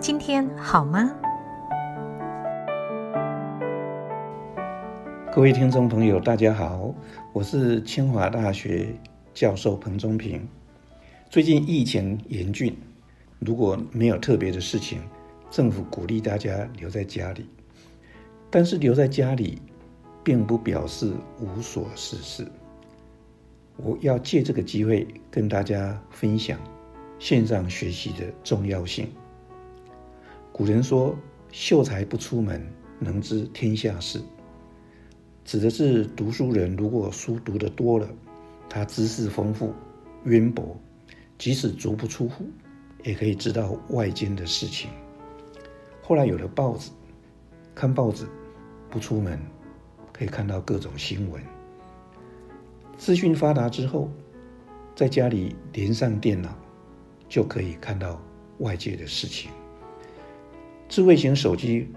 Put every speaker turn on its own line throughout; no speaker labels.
今天好吗？
各位听众朋友，大家好，我是清华大学教授彭中平。最近疫情严峻，如果没有特别的事情，政府鼓励大家留在家里。但是留在家里，并不表示无所事事。我要借这个机会跟大家分享线上学习的重要性。古人说：“秀才不出门，能知天下事。”指的是读书人，如果书读得多了，他知识丰富、渊博，即使足不出户，也可以知道外间的事情。后来有了报纸，看报纸不出门，可以看到各种新闻。资讯发达之后，在家里连上电脑，就可以看到外界的事情。智慧型手机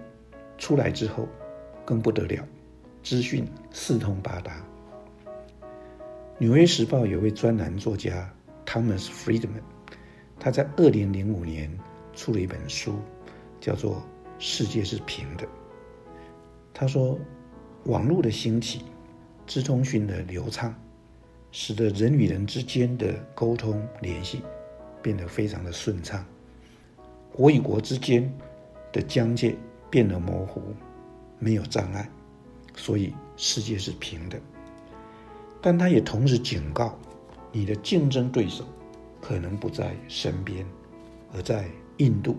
出来之后，更不得了。资讯四通八达。《纽约时报》有位专栏作家 Thomas Friedman，他在二零零五年出了一本书，叫做《世界是平的》。他说，网络的兴起，资通讯的流畅，使得人与人之间的沟通联系变得非常的顺畅，国与国之间的疆界变得模糊，没有障碍。所以世界是平的，但他也同时警告，你的竞争对手可能不在身边，而在印度，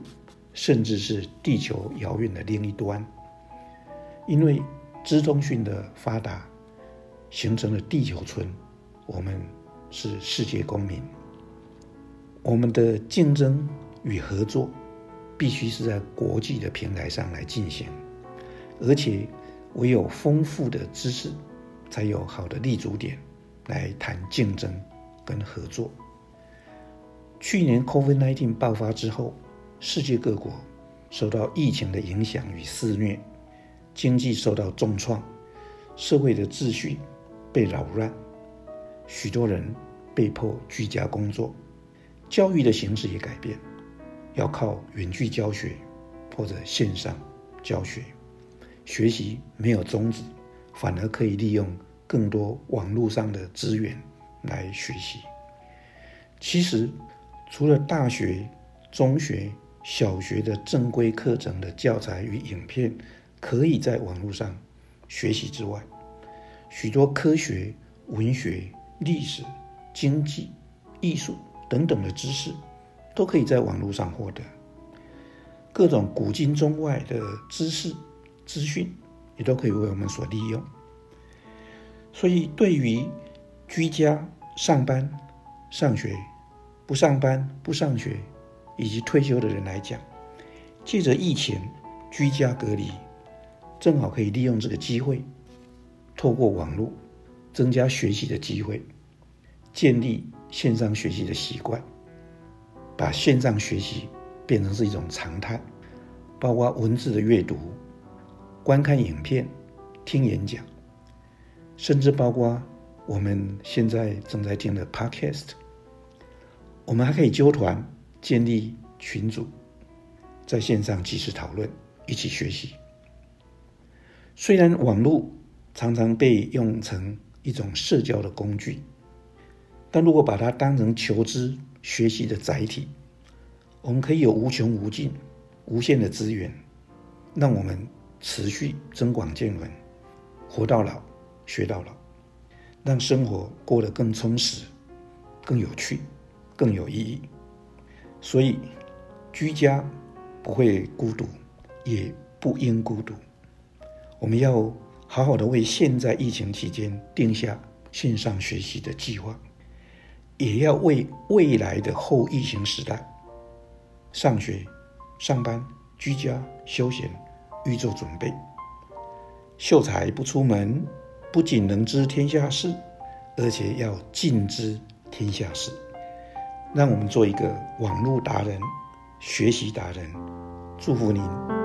甚至是地球遥远的另一端。因为资通讯的发达，形成了地球村，我们是世界公民。我们的竞争与合作，必须是在国际的平台上来进行，而且。唯有丰富的知识，才有好的立足点来谈竞争跟合作。去年 COVID-19 爆发之后，世界各国受到疫情的影响与肆虐，经济受到重创，社会的秩序被扰乱，许多人被迫居家工作，教育的形式也改变，要靠远距教学或者线上教学。学习没有终止，反而可以利用更多网络上的资源来学习。其实，除了大学、中学、小学的正规课程的教材与影片可以在网络上学习之外，许多科学、文学、历史、经济、艺术等等的知识都可以在网络上获得。各种古今中外的知识。资讯也都可以为我们所利用，所以对于居家上班、上学、不上班、不上学以及退休的人来讲，借着疫情居家隔离，正好可以利用这个机会，透过网络增加学习的机会，建立线上学习的习惯，把线上学习变成是一种常态，包括文字的阅读。观看影片、听演讲，甚至包括我们现在正在听的 Podcast，我们还可以揪团、建立群组，在线上及时讨论、一起学习。虽然网络常常被用成一种社交的工具，但如果把它当成求知、学习的载体，我们可以有无穷无尽、无限的资源，让我们。持续增广见闻，活到老，学到老，让生活过得更充实、更有趣、更有意义。所以，居家不会孤独，也不应孤独。我们要好好的为现在疫情期间定下线上学习的计划，也要为未来的后疫情时代上学、上班、居家、休闲。预做准备，秀才不出门，不仅能知天下事，而且要尽知天下事。让我们做一个网络达人、学习达人，祝福您。